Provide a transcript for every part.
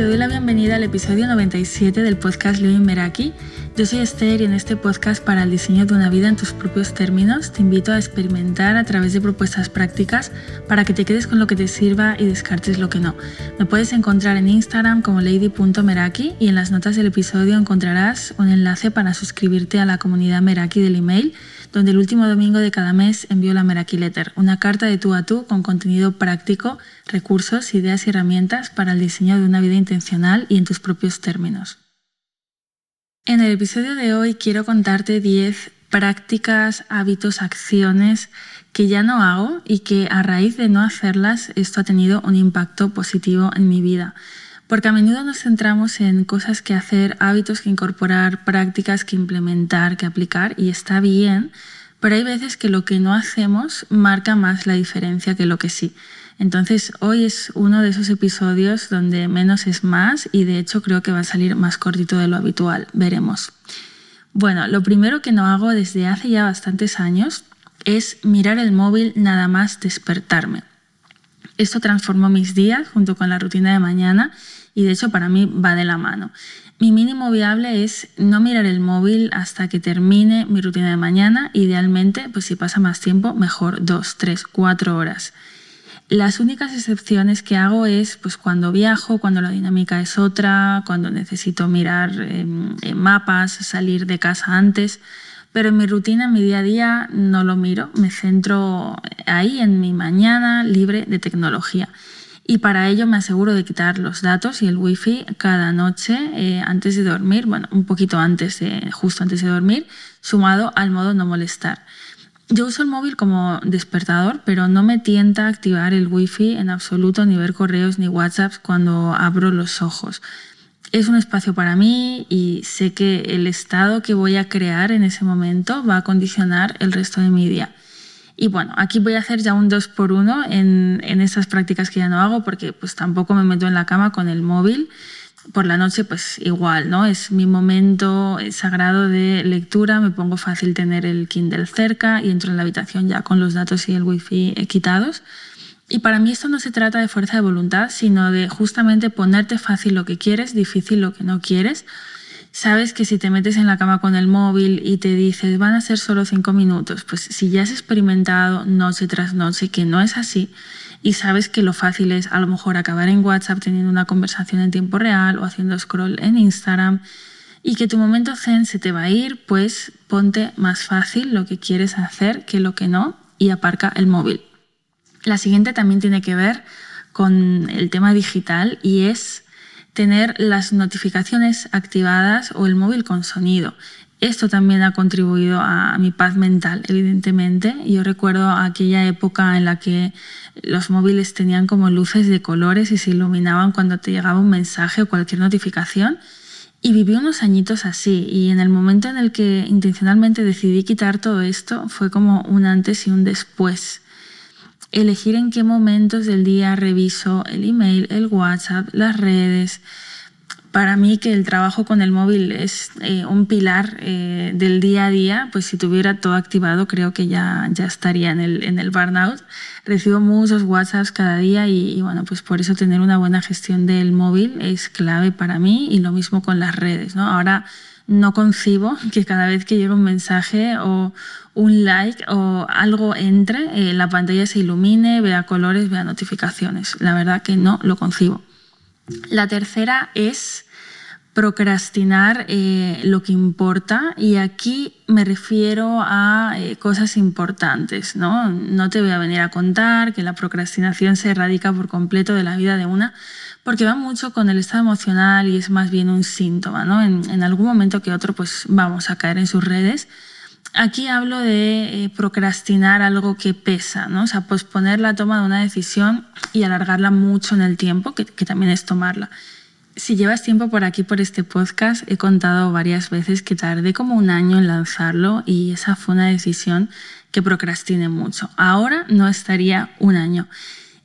te doy la bienvenida al episodio 97 del podcast Living Meraki. Yo soy Esther y en este podcast para el diseño de una vida en tus propios términos te invito a experimentar a través de propuestas prácticas para que te quedes con lo que te sirva y descartes lo que no. Me puedes encontrar en Instagram como lady.meraki y en las notas del episodio encontrarás un enlace para suscribirte a la comunidad Meraki del email donde el último domingo de cada mes envío la Meraki Letter, una carta de tú a tú con contenido práctico, recursos, ideas y herramientas para el diseño de una vida intencional y en tus propios términos. En el episodio de hoy quiero contarte 10 prácticas, hábitos, acciones que ya no hago y que a raíz de no hacerlas esto ha tenido un impacto positivo en mi vida porque a menudo nos centramos en cosas que hacer, hábitos que incorporar, prácticas que implementar, que aplicar, y está bien, pero hay veces que lo que no hacemos marca más la diferencia que lo que sí. Entonces hoy es uno de esos episodios donde menos es más y de hecho creo que va a salir más cortito de lo habitual, veremos. Bueno, lo primero que no hago desde hace ya bastantes años es mirar el móvil nada más despertarme. Esto transformó mis días junto con la rutina de mañana y de hecho para mí va de la mano. Mi mínimo viable es no mirar el móvil hasta que termine mi rutina de mañana, idealmente, pues si pasa más tiempo, mejor dos, tres, cuatro horas. Las únicas excepciones que hago es pues cuando viajo, cuando la dinámica es otra, cuando necesito mirar em, mapas, salir de casa antes, pero en mi rutina, en mi día a día, no lo miro, me centro ahí en mi mañana libre de tecnología y para ello me aseguro de quitar los datos y el wifi cada noche eh, antes de dormir, bueno, un poquito antes, de, justo antes de dormir, sumado al modo no molestar. Yo uso el móvil como despertador, pero no me tienta activar el wifi en absoluto, ni ver correos ni WhatsApps cuando abro los ojos. Es un espacio para mí y sé que el estado que voy a crear en ese momento va a condicionar el resto de mi día. Y bueno, aquí voy a hacer ya un 2 por 1 en, en estas prácticas que ya no hago porque pues tampoco me meto en la cama con el móvil. Por la noche pues igual, ¿no? Es mi momento sagrado de lectura, me pongo fácil tener el Kindle cerca y entro en la habitación ya con los datos y el wifi quitados. Y para mí esto no se trata de fuerza de voluntad, sino de justamente ponerte fácil lo que quieres, difícil lo que no quieres sabes que si te metes en la cama con el móvil y te dices van a ser solo cinco minutos, pues si ya has experimentado noche tras noche que no es así y sabes que lo fácil es a lo mejor acabar en WhatsApp teniendo una conversación en tiempo real o haciendo scroll en Instagram y que tu momento zen se te va a ir, pues ponte más fácil lo que quieres hacer que lo que no y aparca el móvil. La siguiente también tiene que ver con el tema digital y es tener las notificaciones activadas o el móvil con sonido. Esto también ha contribuido a mi paz mental, evidentemente. Yo recuerdo aquella época en la que los móviles tenían como luces de colores y se iluminaban cuando te llegaba un mensaje o cualquier notificación. Y viví unos añitos así. Y en el momento en el que intencionalmente decidí quitar todo esto, fue como un antes y un después elegir en qué momentos del día reviso el email, el WhatsApp, las redes. Para mí que el trabajo con el móvil es eh, un pilar eh, del día a día, pues si tuviera todo activado creo que ya, ya estaría en el, en el burnout. Recibo muchos WhatsApps cada día y, y, bueno, pues por eso tener una buena gestión del móvil es clave para mí y lo mismo con las redes. ¿no? Ahora no concibo que cada vez que llega un mensaje o un like o algo entre, eh, la pantalla se ilumine, vea colores, vea notificaciones. La verdad que no lo concibo. La tercera es procrastinar eh, lo que importa y aquí me refiero a eh, cosas importantes. ¿no? no te voy a venir a contar que la procrastinación se erradica por completo de la vida de una porque va mucho con el estado emocional y es más bien un síntoma, ¿no? En, algún momento que otro pues vamos a caer en sus redes. Aquí hablo de eh, procrastinar algo que pesa, ¿no? O sea, posponer la toma de una decisión y alargarla mucho en el tiempo, que, que también es tomarla. Si llevas tiempo por aquí, por este podcast, he contado varias veces que tardé como un año en lanzarlo y esa fue una decisión que procrastiné mucho. Ahora no estaría un año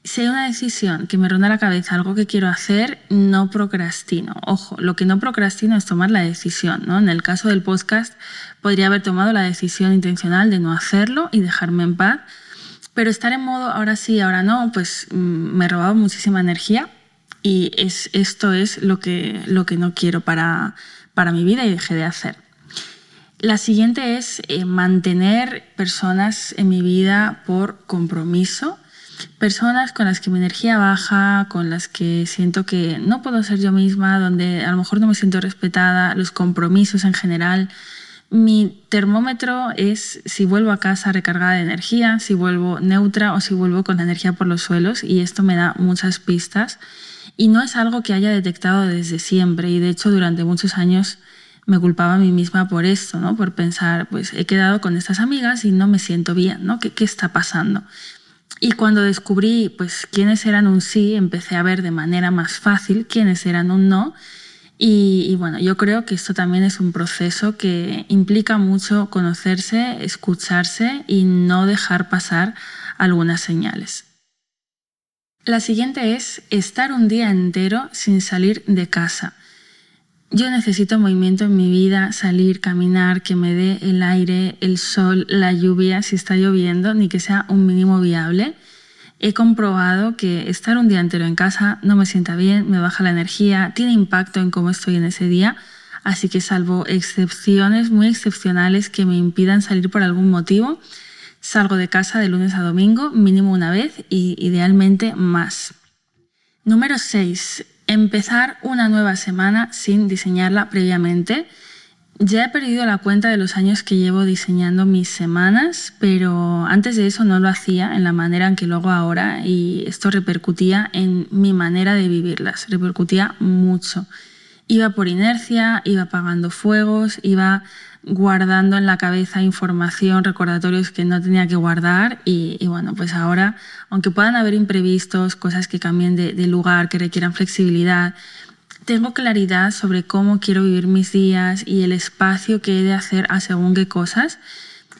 si hay una decisión que me ronda la cabeza, algo que quiero hacer, no procrastino. Ojo, lo que no procrastino es tomar la decisión. ¿no? En el caso del podcast, podría haber tomado la decisión intencional de no hacerlo y dejarme en paz. Pero estar en modo ahora sí, ahora no, pues mm, me robaba muchísima energía y es, esto es lo que, lo que no quiero para, para mi vida y dejé de hacer. La siguiente es eh, mantener personas en mi vida por compromiso, personas con las que mi energía baja, con las que siento que no puedo ser yo misma, donde a lo mejor no me siento respetada, los compromisos en general. Mi termómetro es si vuelvo a casa recargada de energía, si vuelvo neutra o si vuelvo con la energía por los suelos y esto me da muchas pistas y no es algo que haya detectado desde siempre y de hecho durante muchos años me culpaba a mí misma por esto, ¿no? Por pensar, pues he quedado con estas amigas y no me siento bien, ¿no? ¿Qué, qué está pasando? Y cuando descubrí pues quiénes eran un sí, empecé a ver de manera más fácil quiénes eran un no. Y, y, bueno, yo creo que esto también es un proceso que implica mucho conocerse, escucharse y no dejar pasar algunas señales. La siguiente es estar un día entero sin salir de casa. Yo necesito movimiento en mi vida, salir, caminar, que me dé el aire, el sol, la lluvia, si está lloviendo, ni que sea un mínimo viable. He comprobado que estar un día entero en casa no me sienta bien, me baja la energía, tiene impacto en cómo estoy en ese día, así que salvo excepciones muy excepcionales que me impidan salir por algún motivo, salgo de casa de lunes a domingo mínimo una vez y idealmente más. Número 6 empezar una nueva semana sin diseñarla previamente. Ya he perdido la cuenta de los años que llevo diseñando mis semanas, pero antes de eso no lo hacía en la manera en que lo hago ahora y esto repercutía en mi manera de vivirlas, repercutía mucho. Iba por inercia, iba apagando fuegos, iba guardando en la cabeza información, recordatorios que no tenía que guardar y, bueno, pues ahora, aunque puedan haber imprevistos, cosas que cambien de, lugar, que requieran flexibilidad, tengo claridad sobre cómo quiero vivir mis días y el espacio que he de hacer a según qué cosas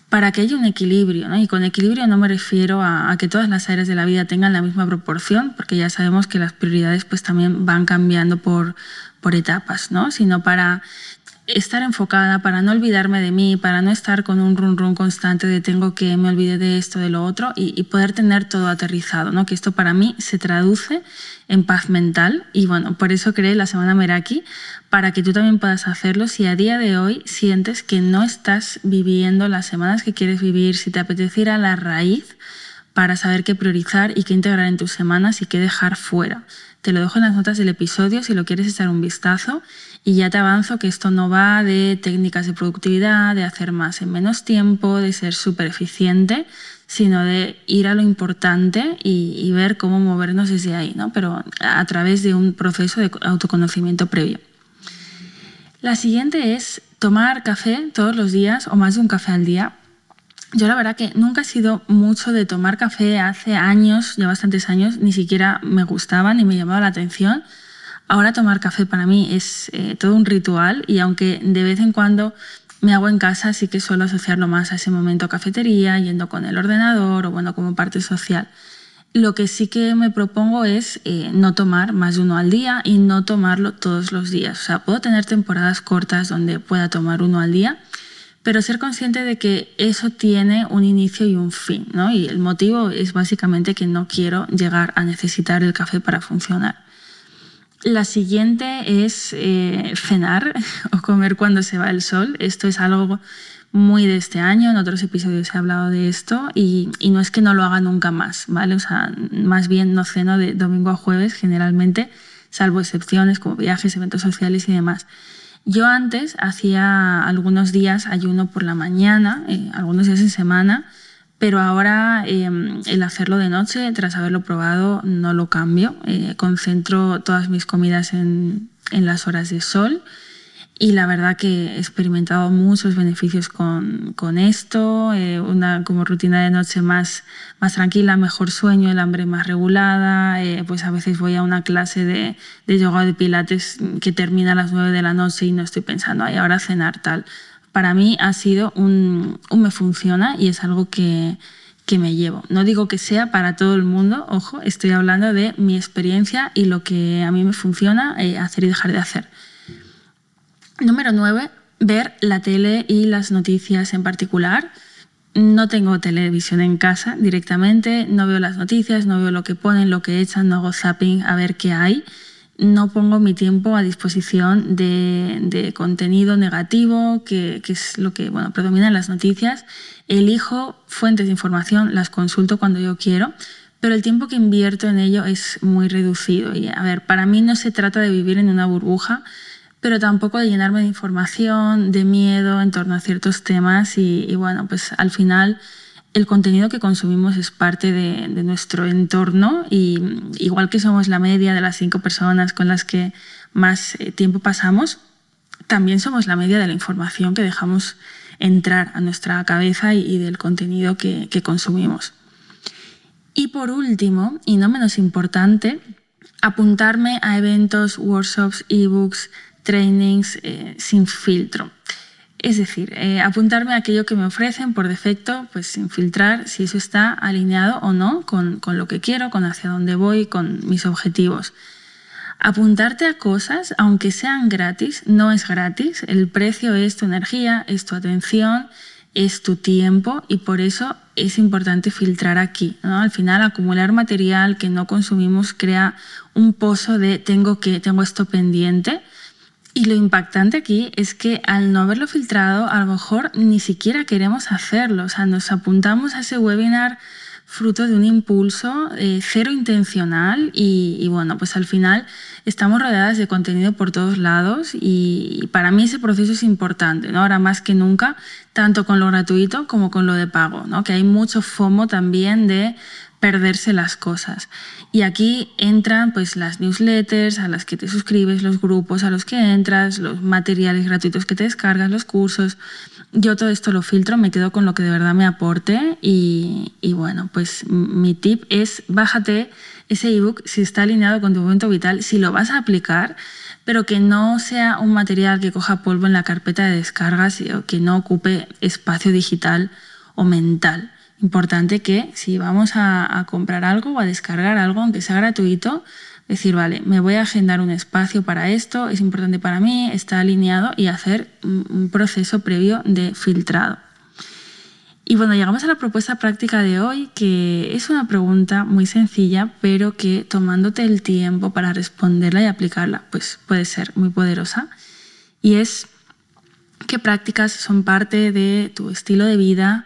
para que haya un equilibrio. ¿no? Y con equilibrio no me refiero a, a, que todas las áreas de la vida tengan la misma proporción, porque ya sabemos que las prioridades pues también van cambiando por, por etapas, ¿no? sino para estar enfocada, para no olvidarme de mí, para no estar con un run run constante de tengo que me olvide de esto, de lo otro y, y, poder tener todo aterrizado, ¿no? Que esto para mí se traduce en paz mental y bueno, por eso creé la Semana Meraki para que tú también puedas hacerlo si a día de hoy sientes que no estás viviendo las semanas que quieres vivir, si te apeteciera la raíz para saber qué priorizar y qué integrar en tus semanas y qué dejar fuera. Te lo dejo en las notas del episodio si lo quieres echar un vistazo y ya te avanzo que esto no va de técnicas de productividad, de hacer más en menos tiempo, de ser súper eficiente, sino de ir a lo importante y, y, ver cómo movernos desde ahí, ¿no? pero a través de un proceso de autoconocimiento previo. La siguiente es tomar café todos los días o más de un café al día yo la verdad que nunca he sido mucho de tomar café hace años, ya bastantes años, ni siquiera me gustaba ni me llamaba la atención. Ahora tomar café para mí es eh, todo un ritual y aunque de vez en cuando me hago en casa, sí que suelo asociarlo más a ese momento cafetería, yendo con el ordenador o bueno, como parte social. Lo que sí que me propongo es eh, no tomar más de uno al día y no tomarlo todos los días. O sea, puedo tener temporadas cortas donde pueda tomar uno al día, pero ser consciente de que eso tiene un inicio y un fin, ¿no? Y el motivo es básicamente que no quiero llegar a necesitar el café para funcionar. La siguiente es eh, cenar o comer cuando se va el sol. Esto es algo muy de este año, en otros episodios he hablado de esto y, no es que no lo haga nunca más, ¿vale? O sea, más bien no ceno de domingo a jueves generalmente, salvo excepciones como viajes, eventos sociales y demás. Yo antes hacía algunos días ayuno por la mañana, eh, algunos días en semana, pero ahora eh, el hacerlo de noche, tras haberlo probado, no lo cambio. Eh, concentro todas mis comidas en, en las horas de sol y la verdad que he experimentado muchos beneficios con, con esto, eh, una como rutina de noche más, más tranquila, mejor sueño, el hambre más regulada, eh, pues a veces voy a una clase de, de yoga de pilates que termina a las 9 de la noche y no estoy pensando, ay, ahora cenar tal. Para mí ha sido un, un me funciona y es algo que, que me llevo. No digo que sea para todo el mundo, ojo, estoy hablando de mi experiencia y lo que a mí me funciona eh, hacer y dejar de hacer. Número 9. Ver la tele y las noticias en particular. No tengo televisión en casa directamente, no veo las noticias, no veo lo que ponen, lo que echan, no hago zapping a ver qué hay. No pongo mi tiempo a disposición de, contenido negativo, que, es lo que bueno, predomina en las noticias. Elijo fuentes de información, las consulto cuando yo quiero, pero el tiempo que invierto en ello es muy reducido. Y a ver, para mí no se trata de vivir en una burbuja, pero tampoco de llenarme de información, de miedo en torno a ciertos temas y, bueno, pues al final el contenido que consumimos es parte de, nuestro entorno y igual que somos la media de las cinco personas con las que más eh, tiempo pasamos, también somos la media de la información que dejamos entrar a nuestra cabeza y, del contenido que, consumimos. Y por último, y no menos importante, apuntarme a eventos, workshops, ebooks, trainings eh, sin filtro. Es decir, eh, apuntarme a aquello que me ofrecen por defecto, pues sin filtrar si eso está alineado o no con, lo que quiero, con hacia dónde voy, con mis objetivos. Apuntarte a cosas, aunque sean gratis, no es gratis. El precio es tu energía, es tu atención, es tu tiempo y por eso es importante filtrar aquí. Al final, acumular material que no consumimos crea un pozo de tengo que, tengo esto pendiente y lo impactante aquí es que al no haberlo filtrado, a lo mejor ni siquiera queremos hacerlo. O sea, nos apuntamos a ese webinar fruto de un impulso eh, cero intencional y, bueno, pues al final estamos rodeadas de contenido por todos lados y, para mí ese proceso es importante, ¿no? Ahora más que nunca, tanto con lo gratuito como con lo de pago, ¿no? Que hay mucho FOMO también de perderse las cosas. Y aquí entran pues las newsletters a las que te suscribes, los grupos a los que entras, los materiales gratuitos que te descargas, los cursos. Yo todo esto lo filtro, me quedo con lo que de verdad me aporte y, bueno, pues mi tip es bájate ese ebook si está alineado con tu momento vital, si lo vas a aplicar, pero que no sea un material que coja polvo en la carpeta de descargas o que no ocupe espacio digital o mental. Importante que si vamos a, comprar algo o a descargar algo, aunque sea gratuito, decir, vale, me voy a agendar un espacio para esto, es importante para mí, está alineado y hacer un proceso previo de filtrado. Y bueno, llegamos a la propuesta práctica de hoy, que es una pregunta muy sencilla, pero que tomándote el tiempo para responderla y aplicarla, pues puede ser muy poderosa. Y es qué prácticas son parte de tu estilo de vida,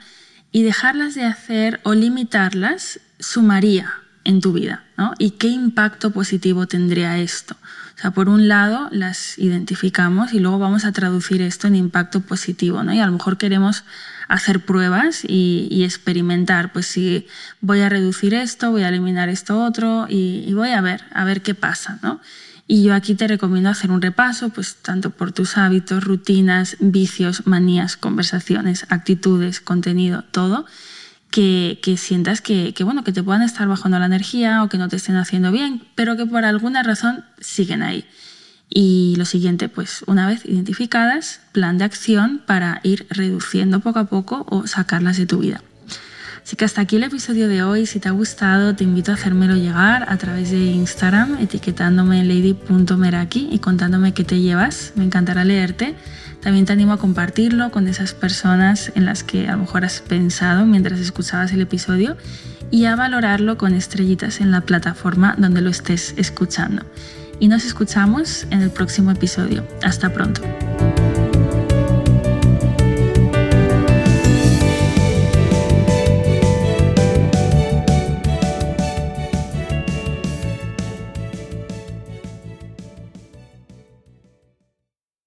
y dejarlas de hacer o limitarlas sumaría en tu vida, ¿no? ¿Y qué impacto positivo tendría esto? O sea, por un lado las identificamos y luego vamos a traducir esto en impacto positivo, ¿no? Y a lo mejor queremos hacer pruebas y, experimentar, pues si voy a reducir esto, voy a eliminar esto otro y, y voy a ver, a ver qué pasa, ¿no? Y yo aquí te recomiendo hacer un repaso, pues tanto por tus hábitos, rutinas, vicios, manías, conversaciones, actitudes, contenido, todo, que, sientas que, bueno, que te puedan estar bajando la energía o que no te estén haciendo bien, pero que por alguna razón siguen ahí. Y lo siguiente, pues una vez identificadas, plan de acción para ir reduciendo poco a poco o sacarlas de tu vida. Así que hasta aquí el episodio de hoy. Si te ha gustado, te invito a hacérmelo llegar a través de Instagram, etiquetándome lady.meraki y contándome qué te llevas. Me encantará leerte. También te animo a compartirlo con esas personas en las que a lo mejor has pensado mientras escuchabas el episodio y a valorarlo con estrellitas en la plataforma donde lo estés escuchando. Y nos escuchamos en el próximo episodio. Hasta pronto.